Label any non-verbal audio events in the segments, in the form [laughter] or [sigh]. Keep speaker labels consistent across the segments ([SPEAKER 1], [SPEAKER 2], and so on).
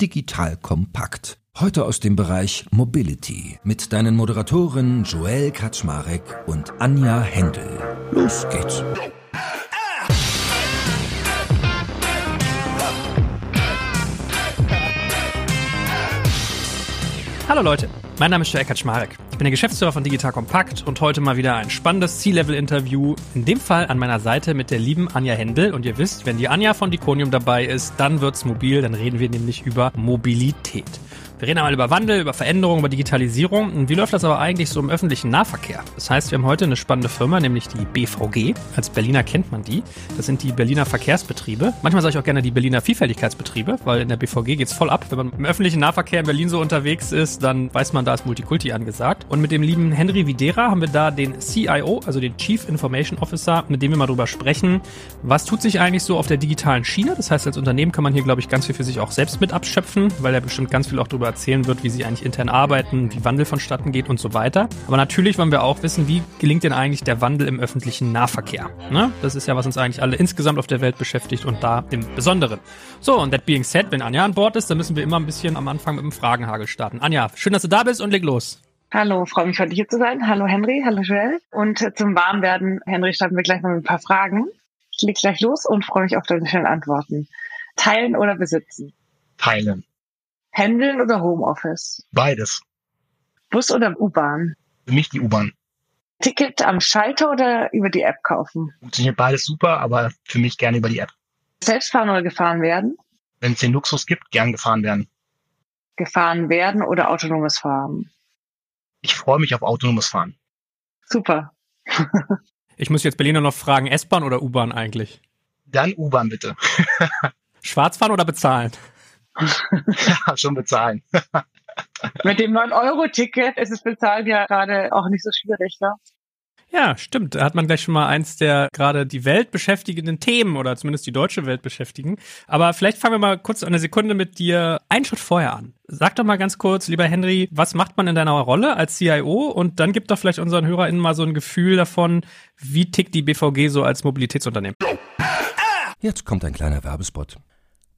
[SPEAKER 1] Digital Kompakt. Heute aus dem Bereich Mobility mit deinen Moderatoren Joel Kaczmarek und Anja Händel. Los geht's.
[SPEAKER 2] Hallo Leute, mein Name ist Joel Kaczmarek. Ich bin der Geschäftsführer von Digital Kompakt und heute mal wieder ein spannendes C-Level-Interview. In dem Fall an meiner Seite mit der lieben Anja Händel. Und ihr wisst, wenn die Anja von Diconium dabei ist, dann wird's mobil, dann reden wir nämlich über Mobilität. Wir reden einmal über Wandel, über Veränderung, über Digitalisierung. Und wie läuft das aber eigentlich so im öffentlichen Nahverkehr? Das heißt, wir haben heute eine spannende Firma, nämlich die BVG. Als Berliner kennt man die. Das sind die Berliner Verkehrsbetriebe. Manchmal sage ich auch gerne die Berliner Vielfältigkeitsbetriebe, weil in der BVG geht's voll ab. Wenn man im öffentlichen Nahverkehr in Berlin so unterwegs ist, dann weiß man, da ist Multikulti angesagt. Und mit dem lieben Henry Videra haben wir da den CIO, also den Chief Information Officer, mit dem wir mal drüber sprechen. Was tut sich eigentlich so auf der digitalen Schiene? Das heißt, als Unternehmen kann man hier, glaube ich, ganz viel für sich auch selbst mit abschöpfen, weil er bestimmt ganz viel auch drüber erzählen wird, wie sie eigentlich intern arbeiten, wie Wandel vonstatten geht und so weiter. Aber natürlich wollen wir auch wissen, wie gelingt denn eigentlich der Wandel im öffentlichen Nahverkehr? Ne? Das ist ja, was uns eigentlich alle insgesamt auf der Welt beschäftigt und da im Besonderen. So, und that being said, wenn Anja an Bord ist, dann müssen wir immer ein bisschen am Anfang mit dem Fragenhagel starten. Anja, schön, dass du da bist und leg los.
[SPEAKER 3] Hallo, freue mich heute hier zu sein. Hallo Henry, hallo Joel. Und zum Warmwerden, Henry, starten wir gleich noch mit ein paar Fragen. Ich leg gleich los und freue mich auf deine schnellen Antworten. Teilen oder besitzen?
[SPEAKER 4] Teilen.
[SPEAKER 3] Pendeln oder Homeoffice?
[SPEAKER 4] Beides.
[SPEAKER 3] Bus oder U-Bahn?
[SPEAKER 4] Für mich die U-Bahn.
[SPEAKER 3] Ticket am Schalter oder über die App kaufen?
[SPEAKER 4] Funktioniert beides super, aber für mich gerne über die App.
[SPEAKER 3] Selbstfahren oder gefahren werden?
[SPEAKER 4] Wenn es den Luxus gibt, gern gefahren werden.
[SPEAKER 3] Gefahren werden oder autonomes Fahren?
[SPEAKER 4] Ich freue mich auf autonomes Fahren.
[SPEAKER 3] Super. [laughs]
[SPEAKER 2] Ich muss jetzt Berliner noch fragen, S-Bahn oder U-Bahn eigentlich?
[SPEAKER 4] Dann U-Bahn bitte. [laughs]
[SPEAKER 2] Schwarz fahren oder bezahlen? [laughs]
[SPEAKER 4] ja, schon bezahlen. [laughs]
[SPEAKER 3] Mit dem 9-Euro-Ticket ist es bezahlt ja gerade auch nicht so schwierig, ne?
[SPEAKER 2] Ja, stimmt. Da hat man gleich schon mal eins der gerade die Welt beschäftigenden Themen oder zumindest die deutsche Welt beschäftigen. Aber vielleicht fangen wir mal kurz eine Sekunde mit dir einen Schritt vorher an. Sag doch mal ganz kurz, lieber Henry, was macht man in deiner Rolle als CIO? Und dann gibt doch vielleicht unseren HörerInnen mal so ein Gefühl davon, wie tickt die BVG so als Mobilitätsunternehmen.
[SPEAKER 1] Jetzt kommt ein kleiner Werbespot.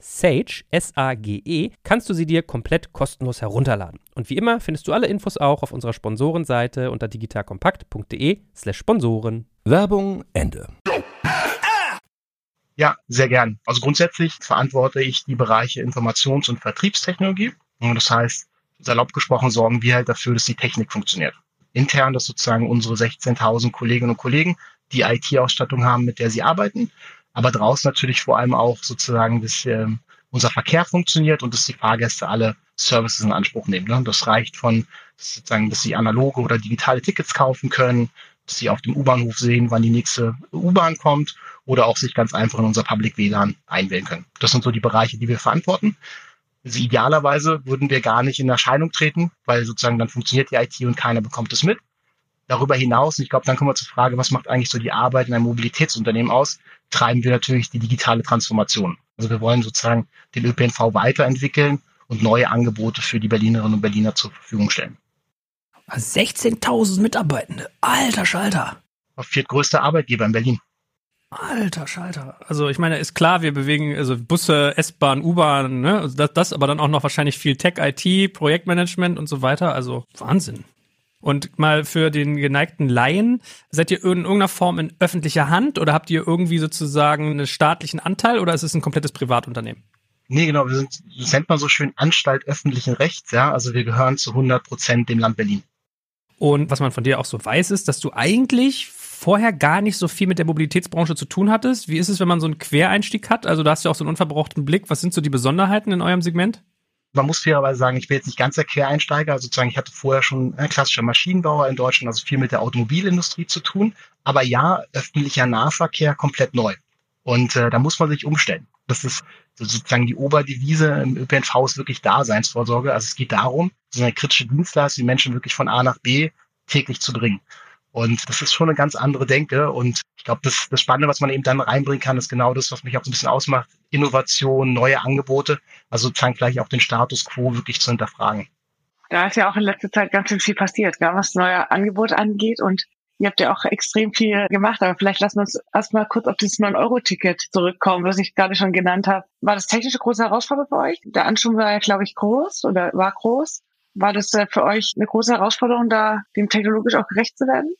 [SPEAKER 5] Sage, S-A-G-E, kannst du sie dir komplett kostenlos herunterladen. Und wie immer findest du alle Infos auch auf unserer Sponsorenseite unter digitalkompakt.de slash Sponsoren.
[SPEAKER 1] Werbung Ende.
[SPEAKER 4] Ja, sehr gern. Also grundsätzlich verantworte ich die Bereiche Informations- und Vertriebstechnologie. Und das heißt, salopp gesprochen sorgen wir halt dafür, dass die Technik funktioniert. Intern, dass sozusagen unsere 16.000 Kolleginnen und Kollegen die IT-Ausstattung haben, mit der sie arbeiten aber draußen natürlich vor allem auch sozusagen, dass äh, unser Verkehr funktioniert und dass die Fahrgäste alle Services in Anspruch nehmen. Ne? Das reicht von sozusagen, dass sie analoge oder digitale Tickets kaufen können, dass sie auf dem U-Bahnhof sehen, wann die nächste U-Bahn kommt oder auch sich ganz einfach in unser Public WLAN einwählen können. Das sind so die Bereiche, die wir verantworten. Also idealerweise würden wir gar nicht in Erscheinung treten, weil sozusagen dann funktioniert die IT und keiner bekommt es mit. Darüber hinaus, und ich glaube, dann kommen wir zur Frage, was macht eigentlich so die Arbeit in einem Mobilitätsunternehmen aus, treiben wir natürlich die digitale Transformation. Also wir wollen sozusagen den ÖPNV weiterentwickeln und neue Angebote für die Berlinerinnen und Berliner zur Verfügung stellen.
[SPEAKER 2] 16.000 Mitarbeitende. Alter Schalter.
[SPEAKER 4] Viertgrößter Arbeitgeber in Berlin.
[SPEAKER 2] Alter Schalter. Also ich meine, ist klar, wir bewegen also Busse, S-Bahn, U-Bahn, ne? das, das, aber dann auch noch wahrscheinlich viel Tech, IT, Projektmanagement und so weiter. Also Wahnsinn. Und mal für den geneigten Laien, seid ihr in irgendeiner Form in öffentlicher Hand oder habt ihr irgendwie sozusagen einen staatlichen Anteil oder ist es ein komplettes Privatunternehmen?
[SPEAKER 4] Nee, genau, wir sind, das nennt man so schön Anstalt öffentlichen Rechts, ja. Also wir gehören zu 100 Prozent dem Land Berlin.
[SPEAKER 2] Und was man von dir auch so weiß, ist, dass du eigentlich vorher gar nicht so viel mit der Mobilitätsbranche zu tun hattest. Wie ist es, wenn man so einen Quereinstieg hat? Also da hast du auch so einen unverbrauchten Blick. Was sind so die Besonderheiten in eurem Segment?
[SPEAKER 4] Man muss fairerweise sagen, ich bin jetzt nicht ganz der Quereinsteiger. Also sozusagen, ich hatte vorher schon ein klassischer Maschinenbauer in Deutschland, also viel mit der Automobilindustrie zu tun. Aber ja, öffentlicher Nahverkehr komplett neu. Und äh, da muss man sich umstellen. Das ist sozusagen die Oberdevise im ÖPNV ist wirklich Daseinsvorsorge. Also es geht darum, so eine kritische Dienstleistung, die Menschen wirklich von A nach B täglich zu bringen. Und das ist schon eine ganz andere Denke. Und ich glaube, das, das Spannende, was man eben dann reinbringen kann, ist genau das, was mich auch so ein bisschen ausmacht. Innovation, neue Angebote, also sozusagen vielleicht auch den Status quo wirklich zu hinterfragen.
[SPEAKER 3] Da ist ja auch in letzter Zeit ganz viel passiert, was neue Angebote angeht. Und ihr habt ja auch extrem viel gemacht. Aber vielleicht lassen wir uns erstmal kurz auf dieses 9-Euro-Ticket zurückkommen, was ich gerade schon genannt habe. War das technische große Herausforderung für euch? Der Anschub war ja, glaube ich, groß oder war groß. War das äh, für euch eine große Herausforderung, da dem technologisch auch gerecht zu werden?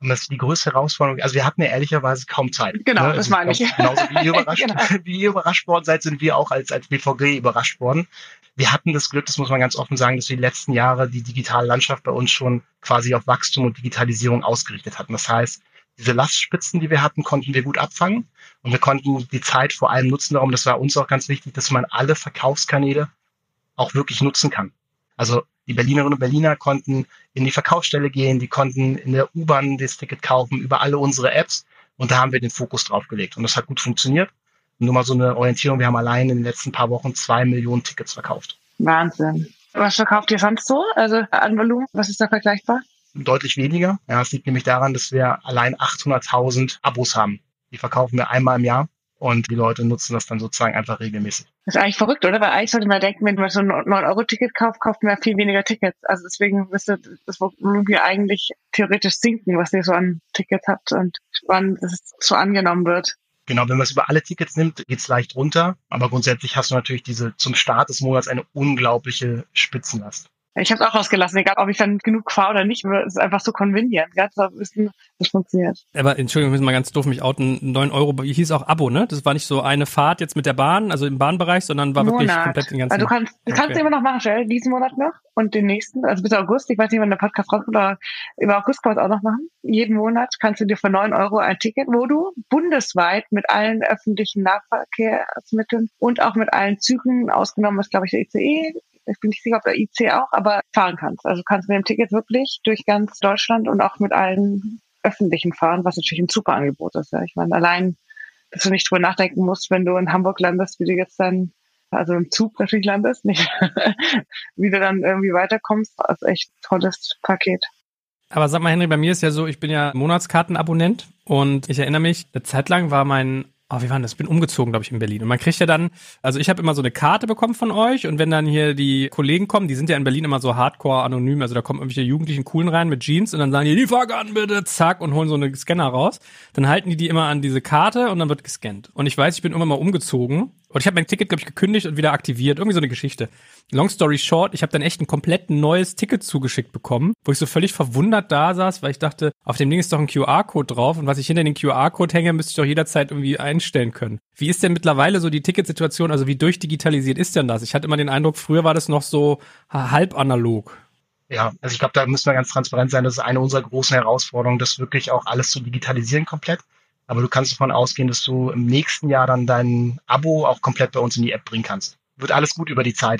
[SPEAKER 4] Und das ist die größte Herausforderung. Also wir hatten ja ehrlicherweise kaum Zeit.
[SPEAKER 3] Genau, ne? das also meine ich.
[SPEAKER 4] Genauso wie ihr, [laughs] überrascht, genau. [laughs] wie ihr überrascht worden seid, sind wir auch als, als BVG überrascht worden. Wir hatten das Glück, das muss man ganz offen sagen, dass wir die letzten Jahre die digitale Landschaft bei uns schon quasi auf Wachstum und Digitalisierung ausgerichtet hatten. Das heißt, diese Lastspitzen, die wir hatten, konnten wir gut abfangen. Und wir konnten die Zeit vor allem nutzen darum, das war uns auch ganz wichtig, dass man alle Verkaufskanäle auch wirklich nutzen kann. Also die Berlinerinnen und Berliner konnten in die Verkaufsstelle gehen, die konnten in der U-Bahn das Ticket kaufen über alle unsere Apps und da haben wir den Fokus drauf gelegt und das hat gut funktioniert. nur mal so eine Orientierung, wir haben allein in den letzten paar Wochen zwei Millionen Tickets verkauft.
[SPEAKER 3] Wahnsinn. Was verkauft ihr sonst so? Also an Volumen, was ist da vergleichbar?
[SPEAKER 4] Deutlich weniger. Ja, es liegt nämlich daran, dass wir allein 800.000 Abos haben. Die verkaufen wir einmal im Jahr und die Leute nutzen das dann sozusagen einfach regelmäßig.
[SPEAKER 3] Das ist eigentlich verrückt, oder? Weil eigentlich sollte man denken, wenn man so ein 9-Euro-Ticket kauft, kauft man viel weniger Tickets. Also deswegen müsste das Volumen hier eigentlich theoretisch sinken, was ihr so an Tickets habt und dass es so angenommen wird.
[SPEAKER 4] Genau, wenn man es über alle Tickets nimmt, geht's leicht runter. Aber grundsätzlich hast du natürlich diese zum Start des Monats eine unglaubliche Spitzenlast.
[SPEAKER 3] Ich habe es auch rausgelassen, egal ob ich dann genug fahre oder nicht. Es ist einfach so convenient, ganz zu wissen, das funktioniert.
[SPEAKER 2] Aber Entschuldigung, ich muss mal ganz doof mich outen. 9 Euro hieß auch Abo, ne? Das war nicht so eine Fahrt jetzt mit der Bahn, also im Bahnbereich, sondern war Monat. wirklich komplett den ganzen
[SPEAKER 3] Also du kannst, du kannst okay. immer noch machen, Stell, diesen Monat noch und den nächsten, also bis August. Ich weiß nicht, wann der Podcast rauskommt, aber über August kann man es auch noch machen. Jeden Monat kannst du dir für 9 Euro ein Ticket, wo du bundesweit mit allen öffentlichen Nahverkehrsmitteln und auch mit allen Zügen, ausgenommen ist, glaube ich, der ICE, ich bin nicht sicher, ob der IC auch, aber fahren kannst. Also kannst mit dem Ticket wirklich durch ganz Deutschland und auch mit allen öffentlichen fahren, was natürlich ein super Angebot ist. Ja. Ich meine, allein, dass du nicht drüber nachdenken musst, wenn du in Hamburg landest, wie du jetzt dann, also im Zug natürlich landest, nicht, [laughs] wie du dann irgendwie weiterkommst, ist echt ein tolles Paket.
[SPEAKER 2] Aber sag mal, Henry, bei mir ist ja so, ich bin ja Monatskartenabonnent und ich erinnere mich, eine Zeit lang war mein Oh, wie war das? Ich bin umgezogen, glaube ich, in Berlin. Und man kriegt ja dann, also ich habe immer so eine Karte bekommen von euch und wenn dann hier die Kollegen kommen, die sind ja in Berlin immer so hardcore anonym, also da kommen irgendwelche jugendlichen Coolen rein mit Jeans und dann sagen die, die Fahrkarten bitte, zack, und holen so eine Scanner raus. Dann halten die die immer an diese Karte und dann wird gescannt. Und ich weiß, ich bin immer mal umgezogen und ich habe mein Ticket, glaube ich, gekündigt und wieder aktiviert. Irgendwie so eine Geschichte. Long story short, ich habe dann echt ein komplett neues Ticket zugeschickt bekommen, wo ich so völlig verwundert da saß, weil ich dachte, auf dem Ding ist doch ein QR-Code drauf und was ich hinter den QR-Code hänge, müsste ich doch jederzeit irgendwie einstellen können. Wie ist denn mittlerweile so die Ticketsituation? Also wie durchdigitalisiert ist denn das? Ich hatte immer den Eindruck, früher war das noch so halb analog.
[SPEAKER 4] Ja, also ich glaube, da müssen wir ganz transparent sein. Das ist eine unserer großen Herausforderungen, das wirklich auch alles zu digitalisieren komplett. Aber du kannst davon ausgehen, dass du im nächsten Jahr dann dein Abo auch komplett bei uns in die App bringen kannst. Wird alles gut über die Zeit.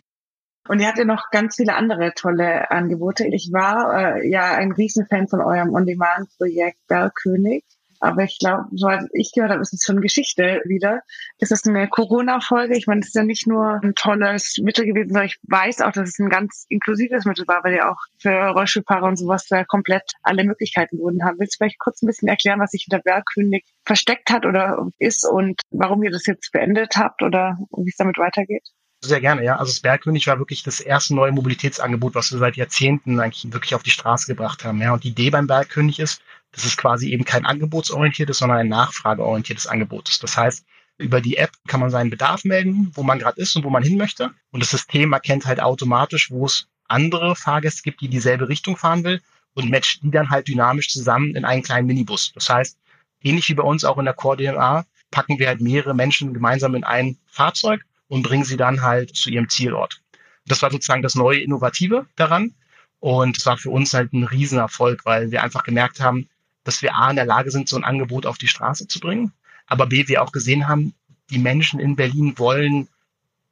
[SPEAKER 3] Und ihr habt ja noch ganz viele andere tolle Angebote. Ich war äh, ja ein Riesenfan von eurem On-Demand-Projekt Bergkönig. Aber ich glaube, so als ich gehört habe, ist es schon Geschichte wieder. Ist das eine Corona-Folge? Ich meine, es ist ja nicht nur ein tolles Mittel gewesen, sondern ich weiß auch, dass es ein ganz inklusives Mittel war, weil ihr auch für Rollstuhlfahrer und sowas da komplett alle Möglichkeiten wurden haben. Willst du vielleicht kurz ein bisschen erklären, was sich hinter Bergkönig versteckt hat oder ist und warum ihr das jetzt beendet habt oder wie es damit weitergeht?
[SPEAKER 4] Sehr gerne, ja. Also das Bergkönig war wirklich das erste neue Mobilitätsangebot, was wir seit Jahrzehnten eigentlich wirklich auf die Straße gebracht haben. Ja. Und die Idee beim Bergkönig ist, dass es quasi eben kein angebotsorientiertes, sondern ein nachfrageorientiertes Angebot ist. Das heißt, über die App kann man seinen Bedarf melden, wo man gerade ist und wo man hin möchte. Und das System erkennt halt automatisch, wo es andere Fahrgäste gibt, die dieselbe Richtung fahren will und matcht die dann halt dynamisch zusammen in einen kleinen Minibus. Das heißt, ähnlich wie bei uns auch in der Core DNA, packen wir halt mehrere Menschen gemeinsam in ein Fahrzeug und bringen sie dann halt zu ihrem Zielort. Das war sozusagen das neue Innovative daran. Und es war für uns halt ein Riesenerfolg, weil wir einfach gemerkt haben, dass wir A in der Lage sind, so ein Angebot auf die Straße zu bringen, aber B, wir auch gesehen haben, die Menschen in Berlin wollen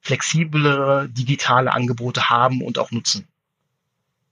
[SPEAKER 4] flexiblere digitale Angebote haben und auch nutzen.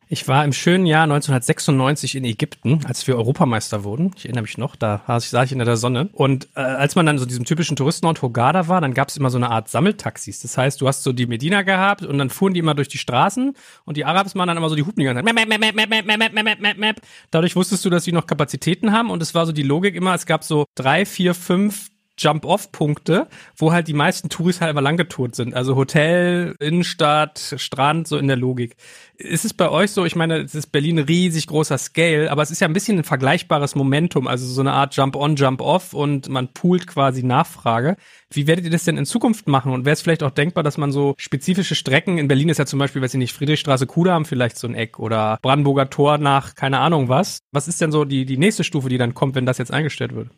[SPEAKER 2] Ich war im schönen Jahr 1996 in Ägypten, als wir Europameister wurden. Ich erinnere mich noch, da saß ich in der Sonne. Und äh, als man dann so diesem typischen Touristenort Hogada war, dann gab es immer so eine Art Sammeltaxis. Das heißt, du hast so die Medina gehabt und dann fuhren die immer durch die Straßen und die Arabs machen dann immer so die Hupen die ganze Zeit. Dadurch wusstest du, dass sie noch Kapazitäten haben und es war so die Logik immer, es gab so drei, vier, fünf Jump-Off-Punkte, wo halt die meisten Touris halt immer langgetourt sind. Also Hotel, Innenstadt, Strand, so in der Logik. Ist es bei euch so, ich meine, es ist Berlin riesig großer Scale, aber es ist ja ein bisschen ein vergleichbares Momentum, also so eine Art Jump-on, Jump-off und man poolt quasi Nachfrage. Wie werdet ihr das denn in Zukunft machen? Und wäre es vielleicht auch denkbar, dass man so spezifische Strecken, in Berlin ist ja zum Beispiel, weiß ich nicht, Friedrichstraße, Kudamm vielleicht so ein Eck oder Brandenburger Tor nach keine Ahnung was. Was ist denn so die, die nächste Stufe, die dann kommt, wenn das jetzt eingestellt wird?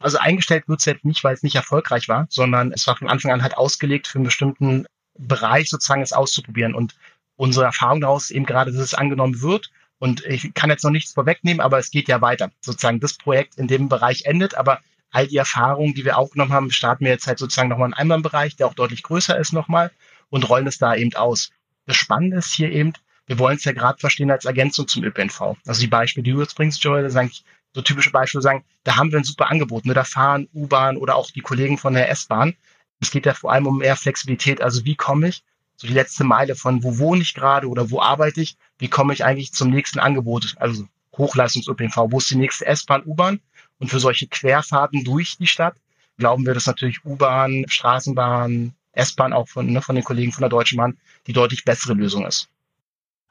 [SPEAKER 4] Also eingestellt wird es jetzt nicht, weil es nicht erfolgreich war, sondern es war von Anfang an halt ausgelegt für einen bestimmten Bereich sozusagen es auszuprobieren. Und unsere Erfahrung daraus eben gerade, dass es angenommen wird. Und ich kann jetzt noch nichts vorwegnehmen, aber es geht ja weiter. Sozusagen das Projekt in dem Bereich endet, aber all die Erfahrungen, die wir aufgenommen haben, starten wir jetzt halt sozusagen nochmal in einem anderen Bereich, der auch deutlich größer ist nochmal und rollen es da eben aus. Das Spannende ist hier eben, wir wollen es ja gerade verstehen als Ergänzung zum ÖPNV. Also die Beispiele, die du jetzt bringst, Joel, das ist eigentlich so typische Beispiele sagen, da haben wir ein super Angebot. Ne? Da fahren U-Bahn oder auch die Kollegen von der S-Bahn. Es geht ja vor allem um mehr Flexibilität. Also wie komme ich so die letzte Meile von wo wohne ich gerade oder wo arbeite ich? Wie komme ich eigentlich zum nächsten Angebot? Also Hochleistungs-ÖPNV. Wo ist die nächste S-Bahn, U-Bahn? Und für solche Querfahrten durch die Stadt glauben wir, dass natürlich U-Bahn, Straßenbahn, S-Bahn auch von, ne, von den Kollegen von der Deutschen Bahn die deutlich bessere Lösung ist.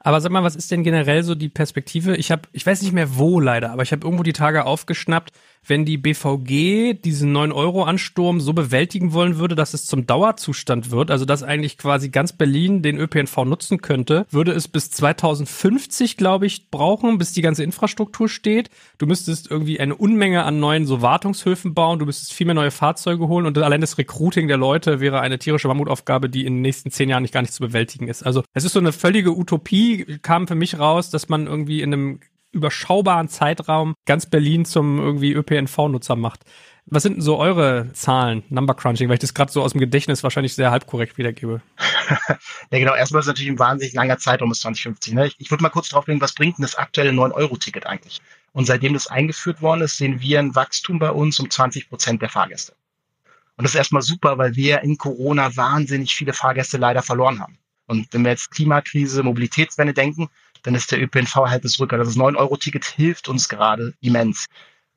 [SPEAKER 2] Aber sag mal, was ist denn generell so die Perspektive? Ich habe, ich weiß nicht mehr wo leider, aber ich habe irgendwo die Tage aufgeschnappt, wenn die BVG diesen 9-Euro-Ansturm so bewältigen wollen würde, dass es zum Dauerzustand wird, also dass eigentlich quasi ganz Berlin den ÖPNV nutzen könnte, würde es bis 2050, glaube ich, brauchen, bis die ganze Infrastruktur steht. Du müsstest irgendwie eine Unmenge an neuen so Wartungshöfen bauen, du müsstest viel mehr neue Fahrzeuge holen und allein das Recruiting der Leute wäre eine tierische Mammutaufgabe, die in den nächsten zehn Jahren nicht gar nicht zu bewältigen ist. Also es ist so eine völlige Utopie, kam für mich raus, dass man irgendwie in einem überschaubaren Zeitraum ganz Berlin zum irgendwie ÖPNV-Nutzer macht. Was sind denn so eure Zahlen, Number Crunching, weil ich das gerade so aus dem Gedächtnis wahrscheinlich sehr halbkorrekt wiedergebe? [laughs]
[SPEAKER 4] ja, genau. Erstmal ist es natürlich ein wahnsinnig langer Zeitraum bis 2050. Ne? Ich, ich würde mal kurz drauf legen, was bringt denn das aktuelle 9-Euro-Ticket eigentlich? Und seitdem das eingeführt worden ist, sehen wir ein Wachstum bei uns um 20 Prozent der Fahrgäste. Und das ist erstmal super, weil wir in Corona wahnsinnig viele Fahrgäste leider verloren haben. Und wenn wir jetzt Klimakrise, Mobilitätswende denken, dann ist der ÖPNV halt das Rücker. Das 9-Euro-Ticket hilft uns gerade immens.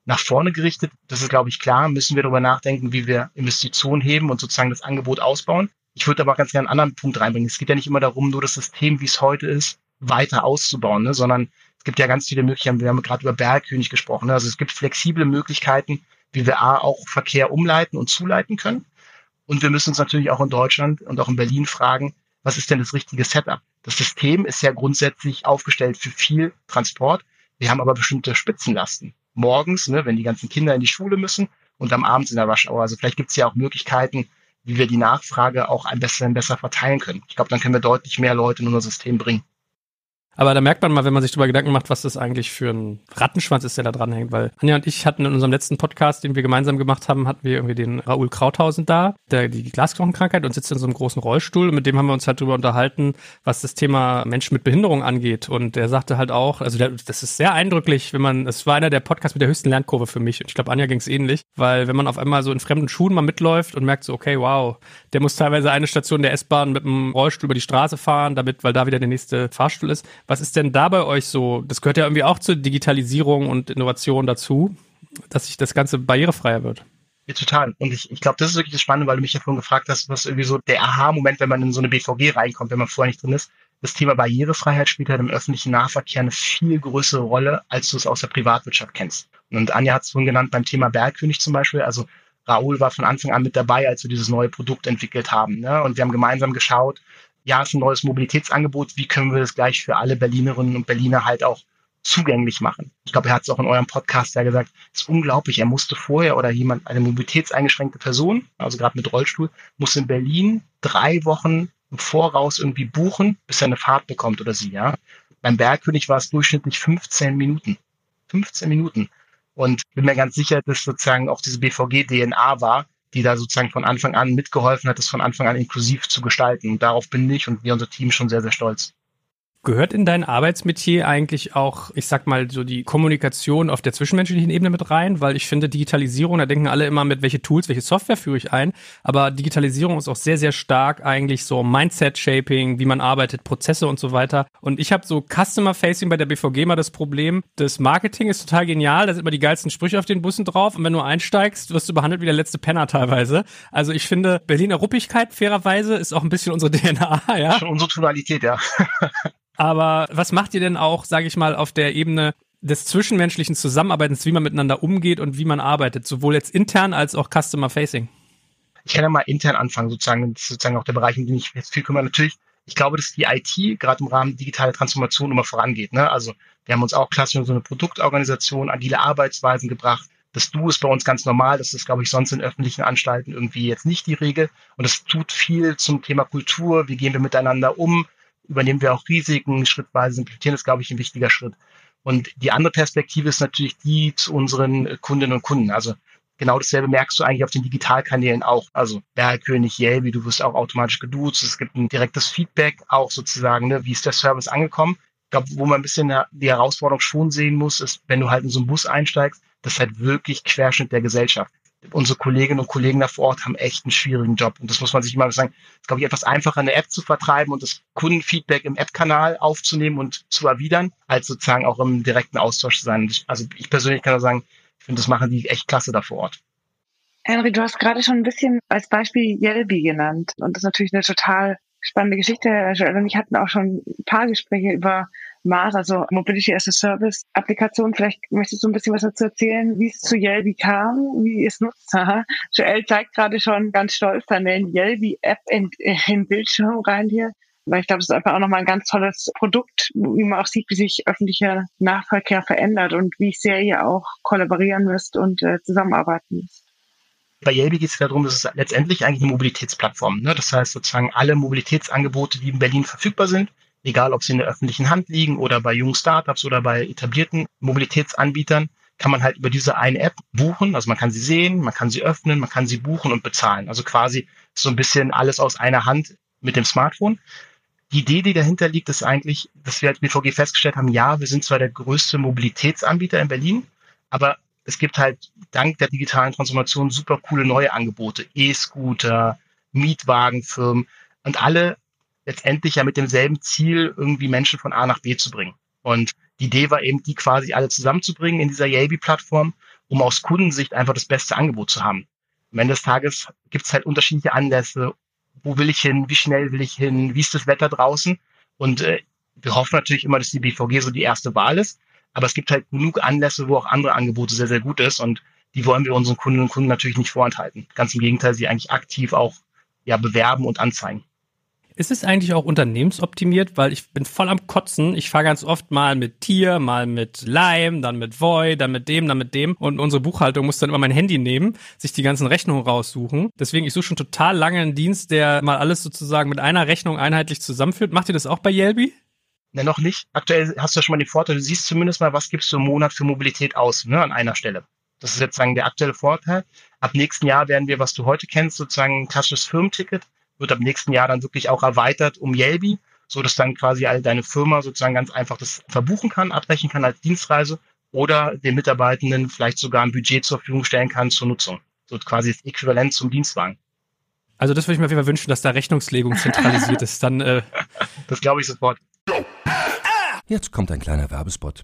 [SPEAKER 4] Nach vorne gerichtet, das ist, glaube ich, klar, müssen wir darüber nachdenken, wie wir Investitionen heben und sozusagen das Angebot ausbauen. Ich würde aber ganz gerne einen anderen Punkt reinbringen. Es geht ja nicht immer darum, nur das System, wie es heute ist, weiter auszubauen, ne? sondern es gibt ja ganz viele Möglichkeiten. Wir haben gerade über Bergkönig gesprochen. Ne? Also es gibt flexible Möglichkeiten, wie wir A, auch Verkehr umleiten und zuleiten können. Und wir müssen uns natürlich auch in Deutschland und auch in Berlin fragen, was ist denn das richtige Setup? Das System ist ja grundsätzlich aufgestellt für viel Transport. Wir haben aber bestimmte Spitzenlasten. Morgens, ne, wenn die ganzen Kinder in die Schule müssen und am Abend in der Waschauer. Also vielleicht gibt es ja auch Möglichkeiten, wie wir die Nachfrage auch ein bisschen besser verteilen können. Ich glaube, dann können wir deutlich mehr Leute in unser System bringen.
[SPEAKER 2] Aber da merkt man mal, wenn man sich darüber Gedanken macht, was das eigentlich für ein Rattenschwanz ist, der da dran hängt. Weil Anja und ich hatten in unserem letzten Podcast, den wir gemeinsam gemacht haben, hatten wir irgendwie den Raoul Krauthausen da, der die Glasknochenkrankheit und sitzt in so einem großen Rollstuhl. Und mit dem haben wir uns halt darüber unterhalten, was das Thema Menschen mit Behinderung angeht. Und der sagte halt auch, also der, das ist sehr eindrücklich, wenn man, es war einer der Podcasts mit der höchsten Lernkurve für mich. Und ich glaube, Anja ging es ähnlich, weil wenn man auf einmal so in fremden Schuhen mal mitläuft und merkt so, okay, wow, der muss teilweise eine Station der S-Bahn mit dem Rollstuhl über die Straße fahren, damit, weil da wieder der nächste Fahrstuhl ist. Was ist denn da bei euch so? Das gehört ja irgendwie auch zur Digitalisierung und Innovation dazu, dass sich das Ganze barrierefreier wird.
[SPEAKER 4] Ja, total. Und ich, ich glaube, das ist wirklich das Spannende, weil du mich ja vorhin gefragt hast, was irgendwie so der Aha-Moment, wenn man in so eine BVG reinkommt, wenn man vorher nicht drin ist. Das Thema Barrierefreiheit spielt halt im öffentlichen Nahverkehr eine viel größere Rolle, als du es aus der Privatwirtschaft kennst. Und Anja hat es vorhin genannt beim Thema Bergkönig zum Beispiel. Also Raoul war von Anfang an mit dabei, als wir dieses neue Produkt entwickelt haben. Ne? Und wir haben gemeinsam geschaut, ja, es ist ein neues Mobilitätsangebot, wie können wir das gleich für alle Berlinerinnen und Berliner halt auch zugänglich machen. Ich glaube, er hat es auch in eurem Podcast ja gesagt, es ist unglaublich. Er musste vorher oder jemand, eine mobilitätseingeschränkte Person, also gerade mit Rollstuhl, muss in Berlin drei Wochen im Voraus irgendwie buchen, bis er eine Fahrt bekommt oder sie, ja. Beim Bergkönig war es durchschnittlich 15 Minuten. 15 Minuten. Und bin mir ganz sicher, dass sozusagen auch diese BVG-DNA war, die da sozusagen von Anfang an mitgeholfen hat, das von Anfang an inklusiv zu gestalten. Und darauf bin ich und wir unser Team schon sehr, sehr stolz.
[SPEAKER 2] Gehört in dein Arbeitsmetier eigentlich auch, ich sag mal, so die Kommunikation auf der zwischenmenschlichen Ebene mit rein? Weil ich finde, Digitalisierung, da denken alle immer mit, welche Tools, welche Software führe ich ein. Aber Digitalisierung ist auch sehr, sehr stark eigentlich so Mindset-Shaping, wie man arbeitet, Prozesse und so weiter. Und ich habe so Customer-Facing bei der BVG mal das Problem, das Marketing ist total genial, da sind immer die geilsten Sprüche auf den Bussen drauf. Und wenn du einsteigst, wirst du behandelt wie der letzte Penner teilweise. Also ich finde, Berliner Ruppigkeit, fairerweise, ist auch ein bisschen unsere [laughs] DNA, ja.
[SPEAKER 4] Schon unsere Tonalität, ja. [laughs]
[SPEAKER 2] Aber was macht ihr denn auch, sage ich mal, auf der Ebene des zwischenmenschlichen Zusammenarbeitens, wie man miteinander umgeht und wie man arbeitet, sowohl jetzt intern als auch Customer Facing?
[SPEAKER 4] Ich kann ja mal intern anfangen, sozusagen, das sozusagen auch der Bereich, in den ich jetzt viel kümmere. Natürlich, ich glaube, dass die IT gerade im Rahmen digitaler Transformation immer vorangeht. Ne? Also wir haben uns auch klassisch in so eine Produktorganisation, agile Arbeitsweisen gebracht. Das Du ist bei uns ganz normal. Das ist, glaube ich, sonst in öffentlichen Anstalten irgendwie jetzt nicht die Regel. Und es tut viel zum Thema Kultur. Wie gehen wir miteinander um? Übernehmen wir auch Risiken schrittweise, implementieren ist, glaube ich, ein wichtiger Schritt. Und die andere Perspektive ist natürlich die zu unseren Kundinnen und Kunden. Also genau dasselbe merkst du eigentlich auf den Digitalkanälen auch. Also Bergkönig, Yelby, du wirst auch automatisch geduzt. Es gibt ein direktes Feedback, auch sozusagen, ne, wie ist der Service angekommen. Ich glaube, wo man ein bisschen die Herausforderung schon sehen muss, ist, wenn du halt in so einen Bus einsteigst, das ist halt wirklich Querschnitt der Gesellschaft unsere Kolleginnen und Kollegen da vor Ort haben echt einen schwierigen Job. Und das muss man sich immer sagen. Es ist, glaube ich, etwas einfacher, eine App zu vertreiben und das Kundenfeedback im App-Kanal aufzunehmen und zu erwidern, als sozusagen auch im direkten Austausch zu sein. also ich persönlich kann da sagen, ich finde, das machen die echt klasse da vor Ort.
[SPEAKER 3] Henry, du hast gerade schon ein bisschen als Beispiel Yelby genannt. Und das ist natürlich eine total spannende Geschichte. Joel und ich hatten auch schon ein paar Gespräche über Mars, also Mobility as a Service Applikation. Vielleicht möchtest du ein bisschen was dazu erzählen, wie es zu Yelby kam, wie es nutzt. Joel zeigt gerade schon ganz stolz den Yelby App in, in Bildschirm rein hier. Weil ich glaube, es ist einfach auch nochmal ein ganz tolles Produkt, wie man auch sieht, wie sich öffentlicher Nahverkehr verändert und wie sehr ihr auch kollaborieren müsst und äh, zusammenarbeiten müsst.
[SPEAKER 4] Bei Yelby geht es darum, dass es letztendlich eigentlich eine Mobilitätsplattform. Ne? Das heißt sozusagen alle Mobilitätsangebote, die in Berlin verfügbar sind, egal ob sie in der öffentlichen Hand liegen oder bei jungen Startups oder bei etablierten Mobilitätsanbietern, kann man halt über diese eine App buchen. Also man kann sie sehen, man kann sie öffnen, man kann sie buchen und bezahlen. Also quasi so ein bisschen alles aus einer Hand mit dem Smartphone. Die Idee, die dahinter liegt, ist eigentlich, dass wir als BVG festgestellt haben, ja, wir sind zwar der größte Mobilitätsanbieter in Berlin, aber es gibt halt dank der digitalen Transformation super coole neue Angebote, E-Scooter, Mietwagenfirmen und alle letztendlich ja mit demselben Ziel, irgendwie Menschen von A nach B zu bringen. Und die Idee war eben, die quasi alle zusammenzubringen in dieser Yabi-Plattform, um aus Kundensicht einfach das beste Angebot zu haben. Am Ende des Tages gibt es halt unterschiedliche Anlässe. Wo will ich hin? Wie schnell will ich hin? Wie ist das Wetter draußen? Und äh, wir hoffen natürlich immer, dass die BVG so die erste Wahl ist. Aber es gibt halt genug Anlässe, wo auch andere Angebote sehr, sehr gut ist. Und die wollen wir unseren Kundinnen und Kunden natürlich nicht vorenthalten. Ganz im Gegenteil, sie eigentlich aktiv auch ja, bewerben und anzeigen.
[SPEAKER 2] Ist es eigentlich auch unternehmensoptimiert? Weil ich bin voll am Kotzen. Ich fahre ganz oft mal mit Tier, mal mit Lime, dann mit Voy, dann mit dem, dann mit dem. Und unsere Buchhaltung muss dann immer mein Handy nehmen, sich die ganzen Rechnungen raussuchen. Deswegen, ich suche schon total lange einen Dienst, der mal alles sozusagen mit einer Rechnung einheitlich zusammenführt. Macht ihr das auch bei Yelby?
[SPEAKER 4] Ne, noch nicht. Aktuell hast du ja schon mal den Vorteil, du siehst zumindest mal, was gibst du im Monat für Mobilität aus, ne, an einer Stelle. Das ist jetzt sagen der aktuelle Vorteil. Ab nächsten Jahr werden wir, was du heute kennst, sozusagen ein klassisches Firmenticket, wird ab nächsten Jahr dann wirklich auch erweitert um Yelby, so dass dann quasi all deine Firma sozusagen ganz einfach das verbuchen kann, abbrechen kann als Dienstreise oder den Mitarbeitenden vielleicht sogar ein Budget zur Verfügung stellen kann zur Nutzung. So quasi das Äquivalent zum Dienstwagen.
[SPEAKER 2] Also das würde ich mir auf jeden Fall wünschen, dass da Rechnungslegung zentralisiert [laughs] ist. Dann, äh
[SPEAKER 4] das glaube ich sofort.
[SPEAKER 1] Jetzt kommt ein kleiner Werbespot.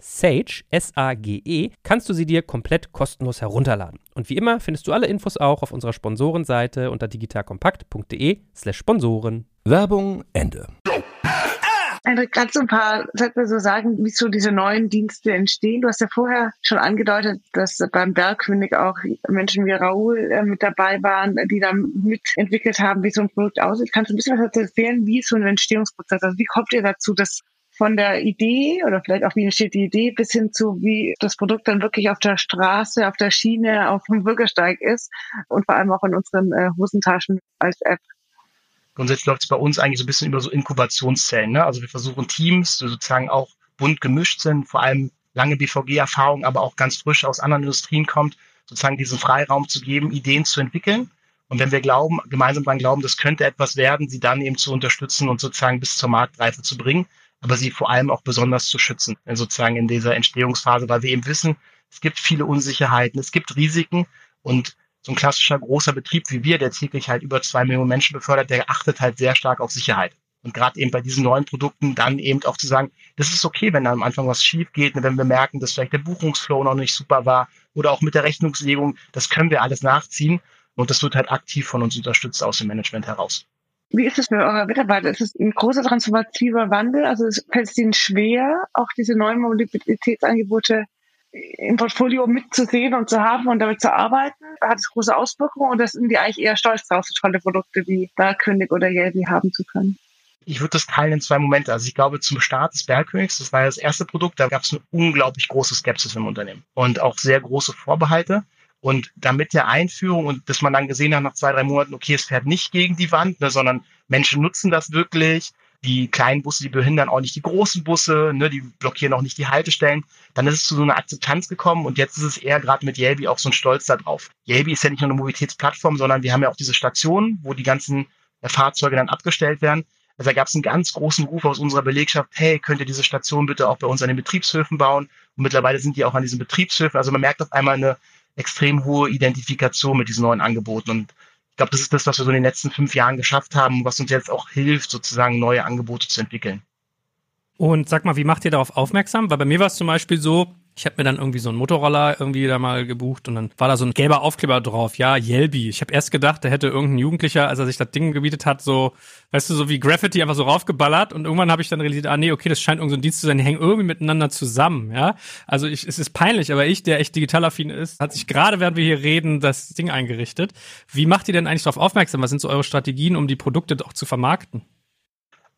[SPEAKER 5] Sage, S-A-G-E, kannst du sie dir komplett kostenlos herunterladen. Und wie immer findest du alle Infos auch auf unserer Sponsorenseite unter digitalkompakt.de slash Sponsoren.
[SPEAKER 1] Werbung Ende.
[SPEAKER 3] Hendrik, kannst du ein paar Sätze so sagen, wie so diese neuen Dienste entstehen? Du hast ja vorher schon angedeutet, dass beim Bergkönig auch Menschen wie Raoul äh, mit dabei waren, die dann mitentwickelt haben, wie so ein Produkt aussieht. Kannst du ein bisschen was dazu erzählen, wie ist so ein Entstehungsprozess? Also wie kommt ihr dazu, dass von der Idee oder vielleicht auch wie entsteht die Idee bis hin zu wie das Produkt dann wirklich auf der Straße, auf der Schiene, auf dem Bürgersteig ist und vor allem auch in unseren äh, Hosentaschen als App.
[SPEAKER 4] Grundsätzlich läuft es bei uns eigentlich so ein bisschen über so Inkubationszellen. Ne? Also wir versuchen Teams, die sozusagen auch bunt gemischt sind, vor allem lange BVG-Erfahrung, aber auch ganz frisch aus anderen Industrien kommt, sozusagen diesen Freiraum zu geben, Ideen zu entwickeln. Und wenn wir glauben, gemeinsam daran glauben, das könnte etwas werden, sie dann eben zu unterstützen und sozusagen bis zur Marktreife zu bringen aber sie vor allem auch besonders zu schützen, äh, sozusagen in dieser Entstehungsphase, weil wir eben wissen, es gibt viele Unsicherheiten, es gibt Risiken und so ein klassischer großer Betrieb wie wir, der täglich halt über zwei Millionen Menschen befördert, der achtet halt sehr stark auf Sicherheit. Und gerade eben bei diesen neuen Produkten dann eben auch zu sagen, das ist okay, wenn da am Anfang was schief geht, wenn wir merken, dass vielleicht der Buchungsflow noch nicht super war oder auch mit der Rechnungslegung, das können wir alles nachziehen und das wird halt aktiv von uns unterstützt aus dem Management heraus.
[SPEAKER 3] Wie ist es für eure Mitarbeiter? Ist es ein großer transformativer Wandel? Also fällt es ihnen schwer, auch diese neuen Mobilitätsangebote im Portfolio mitzusehen und zu haben und damit zu arbeiten? Hat es große Auswirkungen oder sind die eigentlich eher stolz drauf, so tolle Produkte wie Bergkönig oder Yelby haben zu können?
[SPEAKER 4] Ich würde das teilen in zwei Momente. Also ich glaube, zum Start des Bergkönigs, das war ja das erste Produkt, da gab es eine unglaublich große Skepsis im Unternehmen und auch sehr große Vorbehalte. Und damit der Einführung und dass man dann gesehen hat nach zwei, drei Monaten, okay, es fährt nicht gegen die Wand, ne, sondern Menschen nutzen das wirklich. Die kleinen Busse, die behindern auch nicht die großen Busse, ne, die blockieren auch nicht die Haltestellen. Dann ist es zu so einer Akzeptanz gekommen und jetzt ist es eher gerade mit Yelby auch so ein Stolz darauf. Yelby ist ja nicht nur eine Mobilitätsplattform, sondern wir haben ja auch diese Stationen, wo die ganzen äh, Fahrzeuge dann abgestellt werden. Also da gab es einen ganz großen Ruf aus unserer Belegschaft, hey, könnt ihr diese Station bitte auch bei uns an den Betriebshöfen bauen? Und mittlerweile sind die auch an diesen Betriebshöfen. Also man merkt auf einmal eine extrem hohe Identifikation mit diesen neuen Angeboten. Und ich glaube, das ist das, was wir so in den letzten fünf Jahren geschafft haben, was uns jetzt auch hilft, sozusagen neue Angebote zu entwickeln.
[SPEAKER 2] Und sag mal, wie macht ihr darauf aufmerksam? Weil bei mir war es zum Beispiel so, ich habe mir dann irgendwie so einen Motorroller irgendwie da mal gebucht und dann war da so ein gelber Aufkleber drauf, ja, Yelby. Ich habe erst gedacht, da hätte irgendein Jugendlicher, als er sich das Ding gebietet hat, so, weißt du, so wie Graffiti einfach so raufgeballert und irgendwann habe ich dann realisiert, ah nee, okay, das scheint irgendein so Dienst zu sein, die hängen irgendwie miteinander zusammen, ja. Also ich, es ist peinlich, aber ich, der echt digitalaffin ist, hat sich gerade, während wir hier reden, das Ding eingerichtet. Wie macht ihr denn eigentlich darauf aufmerksam? Was sind so eure Strategien, um die Produkte doch zu vermarkten?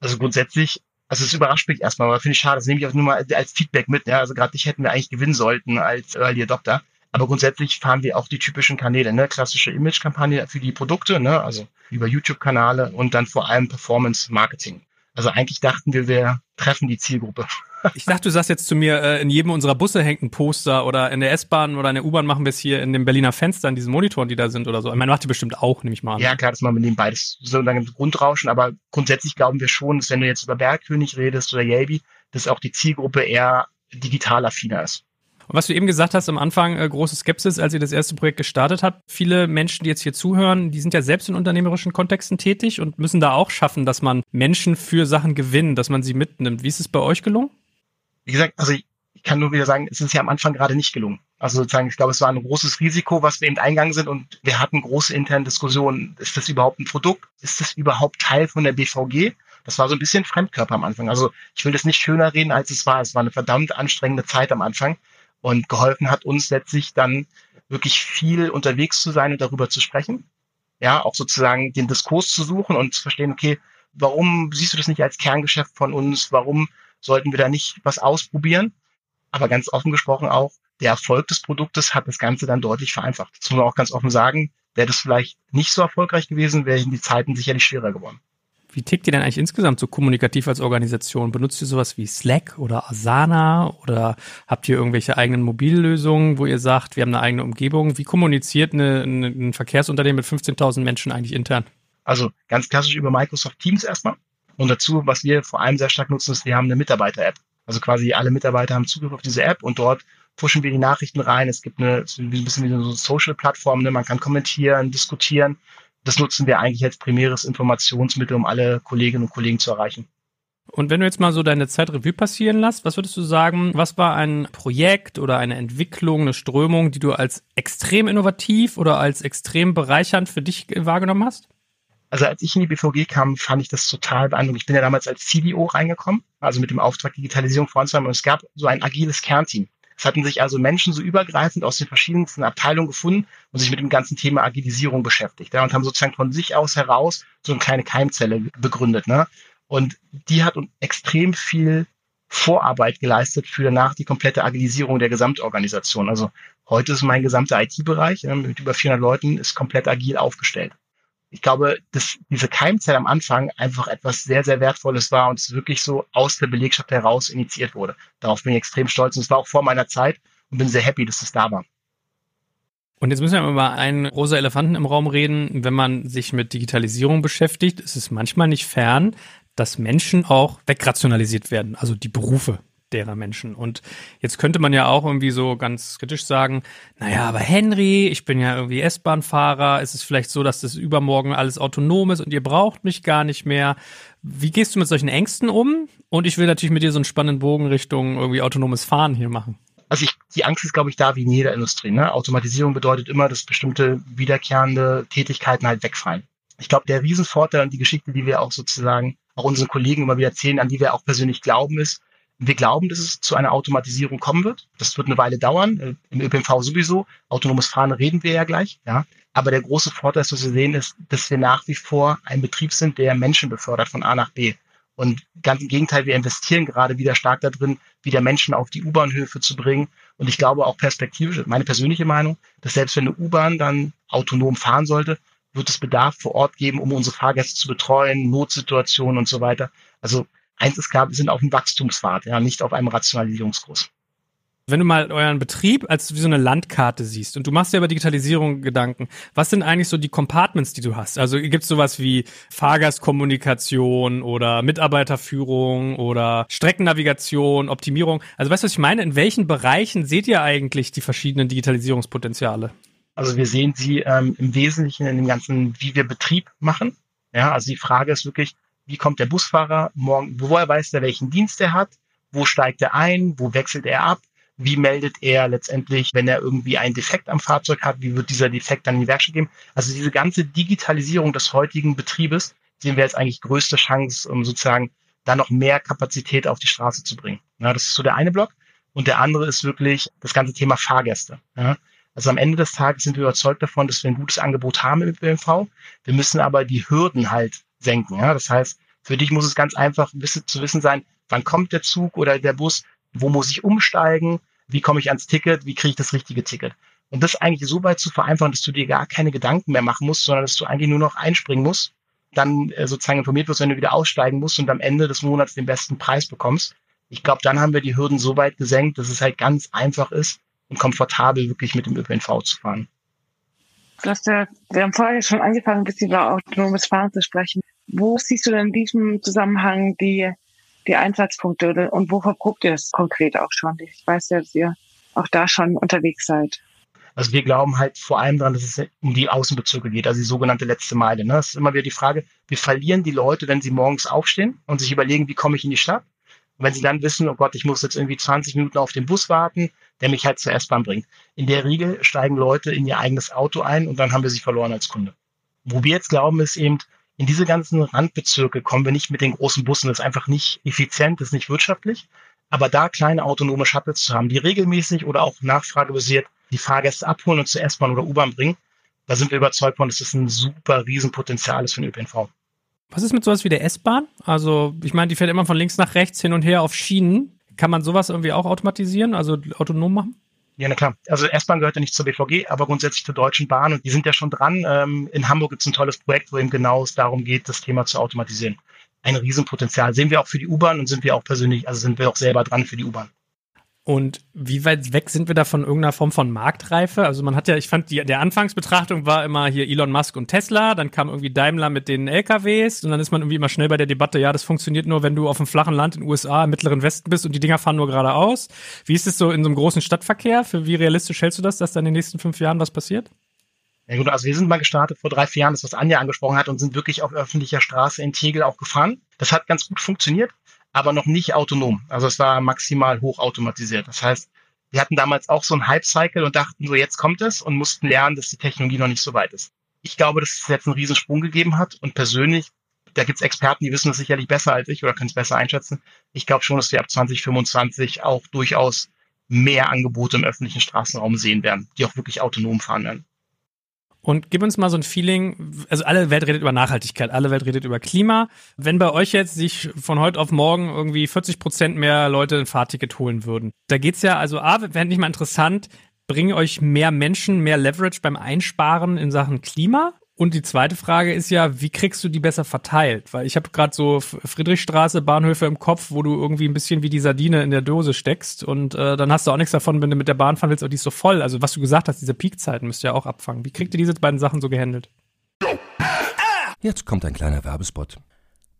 [SPEAKER 4] Also grundsätzlich also es überrascht mich erstmal, aber finde ich schade. Das nehme ich auch nur mal als Feedback mit. Ja? Also gerade dich hätten wir eigentlich gewinnen sollten als Early Adopter. Aber grundsätzlich fahren wir auch die typischen Kanäle, ne? klassische Image-Kampagne für die Produkte, ne? also über YouTube-Kanale und dann vor allem Performance-Marketing. Also eigentlich dachten wir, wir treffen die Zielgruppe. [laughs]
[SPEAKER 2] Ich dachte, du sagst jetzt zu mir, äh, in jedem unserer Busse hängt ein Poster oder in der S-Bahn oder in der U-Bahn machen wir es hier in den Berliner Fenstern, diesen Monitoren, die da sind oder so. Ich meine, macht ihr bestimmt auch, nehme ich mal an.
[SPEAKER 4] Ja, klar, das machen wir nebenbei. Das ist so ein Grundrauschen, aber grundsätzlich glauben wir schon, dass wenn du jetzt über Bergkönig redest oder Yelby, dass auch die Zielgruppe eher digital affiner ist.
[SPEAKER 2] Und was du eben gesagt hast am Anfang, äh, große Skepsis, als ihr das erste Projekt gestartet habt. Viele Menschen, die jetzt hier zuhören, die sind ja selbst in unternehmerischen Kontexten tätig und müssen da auch schaffen, dass man Menschen für Sachen gewinnt, dass man sie mitnimmt. Wie ist es bei euch gelungen?
[SPEAKER 4] Wie gesagt, also ich kann nur wieder sagen, es ist ja am Anfang gerade nicht gelungen. Also sozusagen, ich glaube, es war ein großes Risiko, was wir eben eingegangen sind und wir hatten große interne Diskussionen. Ist das überhaupt ein Produkt? Ist das überhaupt Teil von der BVG? Das war so ein bisschen Fremdkörper am Anfang. Also ich will das nicht schöner reden, als es war. Es war eine verdammt anstrengende Zeit am Anfang und geholfen hat uns letztlich dann wirklich viel unterwegs zu sein und darüber zu sprechen. Ja, auch sozusagen den Diskurs zu suchen und zu verstehen, okay, warum siehst du das nicht als Kerngeschäft von uns? Warum sollten wir da nicht was ausprobieren? Aber ganz offen gesprochen auch, der Erfolg des Produktes hat das Ganze dann deutlich vereinfacht. Das muss man auch ganz offen sagen. Wäre das vielleicht nicht so erfolgreich gewesen, wären die Zeiten sicherlich schwerer geworden.
[SPEAKER 2] Wie tickt ihr denn eigentlich insgesamt so kommunikativ als Organisation? Benutzt ihr sowas wie Slack oder Asana oder habt ihr irgendwelche eigenen Mobillösungen, wo ihr sagt, wir haben eine eigene Umgebung? Wie kommuniziert eine, eine, ein Verkehrsunternehmen mit 15.000 Menschen eigentlich intern?
[SPEAKER 4] Also ganz klassisch über Microsoft Teams erstmal. Und dazu, was wir vor allem sehr stark nutzen, ist, wir haben eine Mitarbeiter-App. Also quasi alle Mitarbeiter haben Zugriff auf diese App und dort pushen wir die Nachrichten rein. Es gibt eine, ein bisschen wie eine Social-Plattform, ne? man kann kommentieren, diskutieren. Das nutzen wir eigentlich als primäres Informationsmittel, um alle Kolleginnen und Kollegen zu erreichen.
[SPEAKER 2] Und wenn du jetzt mal so deine Zeitrevue passieren lässt, was würdest du sagen, was war ein Projekt oder eine Entwicklung, eine Strömung, die du als extrem innovativ oder als extrem bereichernd für dich wahrgenommen hast?
[SPEAKER 4] Also als ich in die BVG kam, fand ich das total beeindruckend. Ich bin ja damals als CDO reingekommen, also mit dem Auftrag Digitalisierung voranzutreiben und es gab so ein agiles Kernteam. Es hatten sich also Menschen so übergreifend aus den verschiedensten Abteilungen gefunden und sich mit dem ganzen Thema Agilisierung beschäftigt ja, und haben sozusagen von sich aus heraus so eine kleine Keimzelle begründet. Ne? Und die hat extrem viel Vorarbeit geleistet für danach die komplette Agilisierung der Gesamtorganisation. Also heute ist mein gesamter IT-Bereich mit über 400 Leuten ist komplett agil aufgestellt ich glaube, dass diese Keimzelle am Anfang einfach etwas sehr, sehr Wertvolles war und es wirklich so aus der Belegschaft heraus initiiert wurde. Darauf bin ich extrem stolz und es war auch vor meiner Zeit und bin sehr happy, dass es da war.
[SPEAKER 2] Und jetzt müssen wir über einen rosa Elefanten im Raum reden. Wenn man sich mit Digitalisierung beschäftigt, ist es manchmal nicht fern, dass Menschen auch wegrationalisiert werden, also die Berufe derer Menschen. Und jetzt könnte man ja auch irgendwie so ganz kritisch sagen, naja, aber Henry, ich bin ja irgendwie S-Bahn-Fahrer, ist es vielleicht so, dass das übermorgen alles autonom ist und ihr braucht mich gar nicht mehr. Wie gehst du mit solchen Ängsten um? Und ich will natürlich mit dir so einen spannenden Bogen Richtung irgendwie autonomes Fahren hier machen.
[SPEAKER 4] Also ich, die Angst ist, glaube ich, da wie in jeder Industrie. Ne? Automatisierung bedeutet immer, dass bestimmte wiederkehrende Tätigkeiten halt wegfallen. Ich glaube, der Riesenvorteil und die Geschichte, die wir auch sozusagen auch unseren Kollegen immer wieder erzählen, an die wir auch persönlich glauben, ist, wir glauben, dass es zu einer Automatisierung kommen wird. Das wird eine Weile dauern. Äh, Im ÖPNV sowieso. Autonomes Fahren reden wir ja gleich. Ja. Aber der große Vorteil, was wir sehen, ist, dass wir nach wie vor ein Betrieb sind, der Menschen befördert von A nach B. Und ganz im Gegenteil, wir investieren gerade wieder stark darin, wieder Menschen auf die U-Bahnhöfe zu bringen. Und ich glaube auch perspektivisch, meine persönliche Meinung, dass selbst wenn eine U-Bahn dann autonom fahren sollte, wird es Bedarf vor Ort geben, um unsere Fahrgäste zu betreuen, Notsituationen und so weiter. Also eins ist klar, wir sind auf einem Wachstumspfad, ja, nicht auf einem Rationalisierungskurs.
[SPEAKER 2] Wenn du mal euren Betrieb als wie so eine Landkarte siehst und du machst dir über Digitalisierung Gedanken, was sind eigentlich so die Compartments, die du hast? Also gibt es sowas wie Fahrgastkommunikation oder Mitarbeiterführung oder Streckennavigation, Optimierung? Also weißt du, was ich meine? In welchen Bereichen seht ihr eigentlich die verschiedenen Digitalisierungspotenziale?
[SPEAKER 4] Also wir sehen sie ähm, im Wesentlichen in dem ganzen, wie wir Betrieb machen. Ja, also die Frage ist wirklich, wie kommt der Busfahrer morgen, woher weiß er, welchen Dienst er hat, wo steigt er ein, wo wechselt er ab, wie meldet er letztendlich, wenn er irgendwie einen Defekt am Fahrzeug hat, wie wird dieser Defekt dann in die Werkstatt geben. Also diese ganze Digitalisierung des heutigen Betriebes sehen wir jetzt eigentlich größte Chance, um sozusagen da noch mehr Kapazität auf die Straße zu bringen. Ja, das ist so der eine Block. Und der andere ist wirklich das ganze Thema Fahrgäste. Ja, also am Ende des Tages sind wir überzeugt davon, dass wir ein gutes Angebot haben im ÖPNV. Wir müssen aber die Hürden halt senken. Ja? Das heißt, für dich muss es ganz einfach wissen, zu wissen sein, wann kommt der Zug oder der Bus, wo muss ich umsteigen, wie komme ich ans Ticket, wie kriege ich das richtige Ticket. Und das eigentlich so weit zu vereinfachen, dass du dir gar keine Gedanken mehr machen musst, sondern dass du eigentlich nur noch einspringen musst, dann äh, sozusagen informiert wirst, wenn du wieder aussteigen musst und am Ende des Monats den besten Preis bekommst. Ich glaube, dann haben wir die Hürden so weit gesenkt, dass es halt ganz einfach ist und komfortabel wirklich mit dem ÖPNV zu fahren.
[SPEAKER 3] Du hast ja, wir haben vorher schon angefangen, ein bisschen über autonomes Fahren zu sprechen. Wo siehst du denn in diesem Zusammenhang die, die Einsatzpunkte und wo verprobt ihr es konkret auch schon? Ich weiß ja, dass ihr auch da schon unterwegs seid.
[SPEAKER 4] Also wir glauben halt vor allem daran, dass es um die Außenbezirke geht, also die sogenannte letzte Meile. Ne? Das ist immer wieder die Frage, wir verlieren die Leute, wenn sie morgens aufstehen und sich überlegen, wie komme ich in die Stadt. Und wenn sie dann wissen, oh Gott, ich muss jetzt irgendwie 20 Minuten auf den Bus warten, der mich halt zur S-Bahn bringt. In der Regel steigen Leute in ihr eigenes Auto ein und dann haben wir sie verloren als Kunde. Wo wir jetzt glauben, ist eben, in diese ganzen Randbezirke kommen wir nicht mit den großen Bussen. Das ist einfach nicht effizient, das ist nicht wirtschaftlich. Aber da kleine autonome Shuttles zu haben, die regelmäßig oder auch nachfragebasiert die Fahrgäste abholen und zur S-Bahn oder U-Bahn bringen, da sind wir überzeugt von, dass das ein super Riesenpotenzial ist für den ÖPNV.
[SPEAKER 2] Was ist mit sowas wie der S-Bahn? Also, ich meine, die fährt immer von links nach rechts hin und her auf Schienen. Kann man sowas irgendwie auch automatisieren, also autonom machen?
[SPEAKER 4] Ja, na klar. Also S-Bahn gehört ja nicht zur BVG, aber grundsätzlich zur Deutschen Bahn und die sind ja schon dran. Ähm, in Hamburg gibt es ein tolles Projekt, wo eben genau es darum geht, das Thema zu automatisieren. Ein Riesenpotenzial. Sehen wir auch für die U-Bahn und sind wir auch persönlich, also sind wir auch selber dran für die U-Bahn.
[SPEAKER 2] Und wie weit weg sind wir da von irgendeiner Form von Marktreife? Also man hat ja, ich fand, die, der Anfangsbetrachtung war immer hier Elon Musk und Tesla, dann kam irgendwie Daimler mit den LKWs und dann ist man irgendwie immer schnell bei der Debatte, ja, das funktioniert nur, wenn du auf einem flachen Land in den USA, im Mittleren Westen bist und die Dinger fahren nur geradeaus. Wie ist es so in so einem großen Stadtverkehr? Für wie realistisch hältst du das, dass da in den nächsten fünf Jahren was passiert?
[SPEAKER 4] Ja gut, also wir sind mal gestartet vor drei, vier Jahren, das was Anja angesprochen hat, und sind wirklich auf öffentlicher Straße in Tegel auch gefahren. Das hat ganz gut funktioniert aber noch nicht autonom. Also es war maximal hochautomatisiert. Das heißt, wir hatten damals auch so einen Hype-Cycle und dachten so, jetzt kommt es und mussten lernen, dass die Technologie noch nicht so weit ist. Ich glaube, dass es jetzt einen Riesensprung gegeben hat und persönlich, da gibt es Experten, die wissen das sicherlich besser als ich oder können es besser einschätzen. Ich glaube schon, dass wir ab 2025 auch durchaus mehr Angebote im öffentlichen Straßenraum sehen werden, die auch wirklich autonom fahren werden.
[SPEAKER 2] Und gib uns mal so ein Feeling, also alle Welt redet über Nachhaltigkeit, alle Welt redet über Klima. Wenn bei euch jetzt sich von heute auf morgen irgendwie 40 Prozent mehr Leute ein Fahrticket holen würden, da geht's ja, also A, wäre nicht mal interessant, bringen euch mehr Menschen mehr Leverage beim Einsparen in Sachen Klima? Und die zweite Frage ist ja, wie kriegst du die besser verteilt? Weil ich habe gerade so Friedrichstraße, Bahnhöfe im Kopf, wo du irgendwie ein bisschen wie die Sardine in der Dose steckst und äh, dann hast du auch nichts davon, wenn du mit der Bahn fahren willst, aber die ist so voll. Also was du gesagt hast, diese Peakzeiten müsst ihr ja auch abfangen. Wie kriegt ihr diese beiden Sachen so gehandelt?
[SPEAKER 1] Jetzt kommt ein kleiner Werbespot.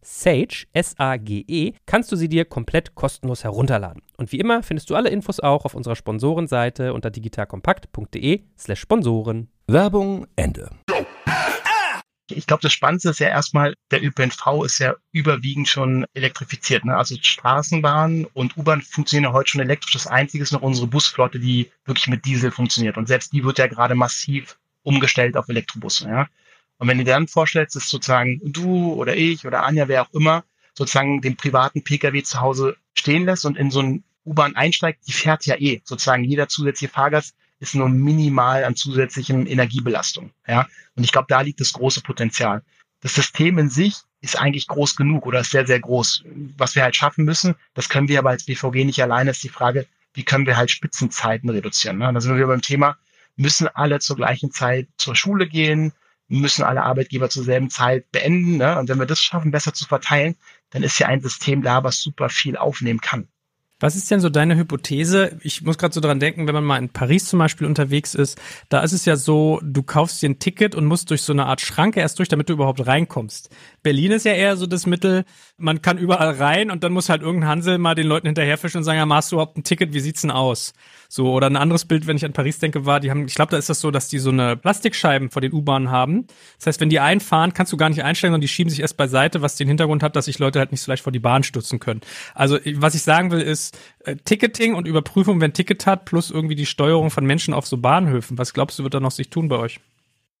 [SPEAKER 5] Sage, S-A-G-E, kannst du sie dir komplett kostenlos herunterladen. Und wie immer findest du alle Infos auch auf unserer Sponsorenseite unter digitalkompakt.de slash Sponsoren.
[SPEAKER 1] Werbung Ende.
[SPEAKER 4] Ich glaube, das Spannendste ist ja erstmal, der ÖPNV ist ja überwiegend schon elektrifiziert. Ne? Also Straßenbahn und U-Bahn funktionieren ja heute schon elektrisch. Das Einzige ist noch unsere Busflotte, die wirklich mit Diesel funktioniert. Und selbst die wird ja gerade massiv umgestellt auf Elektrobusse. Ja? Und wenn du dir dann vorstellst, dass sozusagen du oder ich oder Anja, wer auch immer, sozusagen den privaten Pkw zu Hause stehen lässt und in so ein U-Bahn einsteigt, die fährt ja eh. Sozusagen jeder zusätzliche Fahrgast ist nur minimal an zusätzlichen Energiebelastung. Ja? Und ich glaube, da liegt das große Potenzial. Das System in sich ist eigentlich groß genug oder ist sehr, sehr groß. Was wir halt schaffen müssen, das können wir aber als BVG nicht alleine, ist die Frage, wie können wir halt Spitzenzeiten reduzieren. Ne? Da sind wir beim Thema, müssen alle zur gleichen Zeit zur Schule gehen, müssen alle Arbeitgeber zur selben Zeit beenden. Ne? Und wenn wir das schaffen, besser zu verteilen, dann ist ja ein System da, was super viel aufnehmen kann.
[SPEAKER 2] Was ist denn so deine Hypothese? Ich muss gerade so dran denken, wenn man mal in Paris zum Beispiel unterwegs ist, da ist es ja so, du kaufst dir ein Ticket und musst durch so eine Art Schranke erst durch, damit du überhaupt reinkommst. Berlin ist ja eher so das Mittel, man kann überall rein und dann muss halt irgendein Hansel mal den Leuten hinterherfischen und sagen, ja, machst du überhaupt ein Ticket, wie sieht's denn aus? So, oder ein anderes Bild, wenn ich an Paris denke, war, die haben, ich glaube, da ist das so, dass die so eine Plastikscheiben vor den U-Bahnen haben. Das heißt, wenn die einfahren, kannst du gar nicht einsteigen, sondern die schieben sich erst beiseite, was den Hintergrund hat, dass sich Leute halt nicht so leicht vor die Bahn stürzen können. Also, was ich sagen will, ist äh, Ticketing und Überprüfung, wenn Ticket hat, plus irgendwie die Steuerung von Menschen auf so Bahnhöfen. Was glaubst du, wird da noch sich tun bei euch?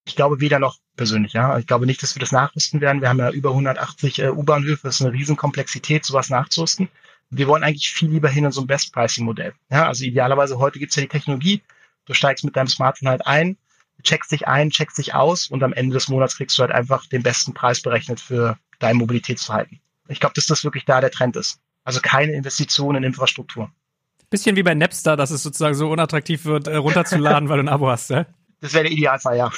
[SPEAKER 4] Ich glaube weder noch persönlich, ja. Ich glaube nicht, dass wir das nachrüsten werden. Wir haben ja über 180 äh, U-Bahnhöfe. Das ist eine Riesenkomplexität, sowas nachzurüsten. Wir wollen eigentlich viel lieber hin in so ein Best-Pricing-Modell. Ja, also idealerweise heute gibt's ja die Technologie. Du steigst mit deinem Smartphone halt ein, checkst dich ein, checkst dich aus und am Ende des Monats kriegst du halt einfach den besten Preis berechnet für dein Mobilitätsverhalten. Ich glaube, dass das wirklich da der Trend ist. Also keine Investition in Infrastruktur.
[SPEAKER 2] Bisschen wie bei Napster, dass es sozusagen so unattraktiv wird, äh, runterzuladen, [laughs] weil du ein Abo hast, ja?
[SPEAKER 4] Das wäre der Idealfall, ja.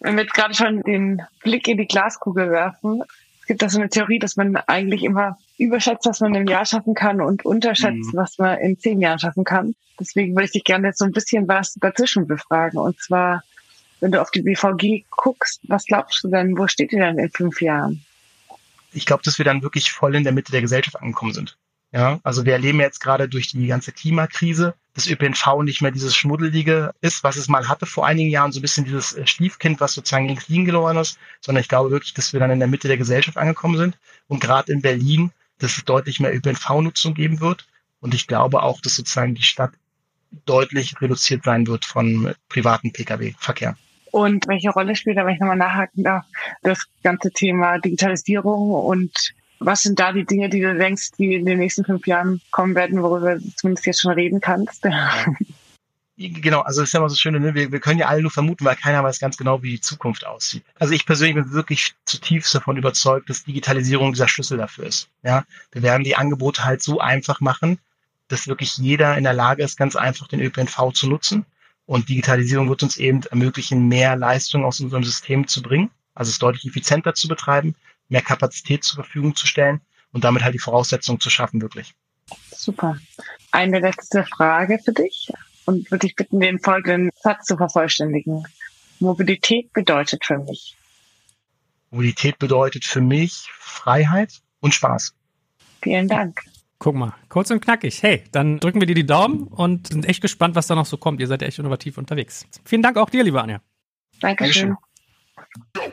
[SPEAKER 3] Wenn wir jetzt gerade schon den Blick in die Glaskugel werfen, es gibt da so eine Theorie, dass man eigentlich immer überschätzt, was man im Jahr schaffen kann und unterschätzt, mhm. was man in zehn Jahren schaffen kann. Deswegen würde ich dich gerne jetzt so ein bisschen was dazwischen befragen. Und zwar, wenn du auf die BVG guckst, was glaubst du denn, wo steht ihr denn in fünf Jahren?
[SPEAKER 4] Ich glaube, dass wir dann wirklich voll in der Mitte der Gesellschaft angekommen sind. Ja, also wir erleben jetzt gerade durch die ganze Klimakrise, dass ÖPNV nicht mehr dieses Schmuddelige ist, was es mal hatte vor einigen Jahren, so ein bisschen dieses äh, Stiefkind, was sozusagen links liegen gelaufen ist, sondern ich glaube wirklich, dass wir dann in der Mitte der Gesellschaft angekommen sind und gerade in Berlin, dass es deutlich mehr ÖPNV-Nutzung geben wird und ich glaube auch, dass sozusagen die Stadt deutlich reduziert sein wird von privaten Pkw-Verkehr.
[SPEAKER 3] Und welche Rolle spielt da, wenn ich nochmal nachhaken darf, das ganze Thema Digitalisierung und was sind da die Dinge, die du denkst, die in den nächsten fünf Jahren kommen werden, worüber du zumindest jetzt schon reden kannst?
[SPEAKER 4] Genau, also das ist ja immer so schön, ne? wir, wir können ja alle nur vermuten, weil keiner weiß ganz genau, wie die Zukunft aussieht. Also ich persönlich bin wirklich zutiefst davon überzeugt, dass Digitalisierung dieser Schlüssel dafür ist. Ja, wir werden die Angebote halt so einfach machen, dass wirklich jeder in der Lage ist, ganz einfach den ÖPNV zu nutzen. Und Digitalisierung wird uns eben ermöglichen, mehr Leistung aus unserem System zu bringen, also es deutlich effizienter zu betreiben mehr Kapazität zur Verfügung zu stellen und damit halt die Voraussetzungen zu schaffen, wirklich.
[SPEAKER 3] Super. Eine letzte Frage für dich und würde ich bitten, den folgenden Satz zu vervollständigen. Mobilität bedeutet für mich.
[SPEAKER 4] Mobilität bedeutet für mich Freiheit und Spaß.
[SPEAKER 3] Vielen Dank.
[SPEAKER 2] Guck mal, kurz und knackig. Hey, dann drücken wir dir die Daumen und sind echt gespannt, was da noch so kommt. Ihr seid ja echt innovativ unterwegs. Vielen Dank auch dir, liebe Anja.
[SPEAKER 3] Dankeschön. Dankeschön.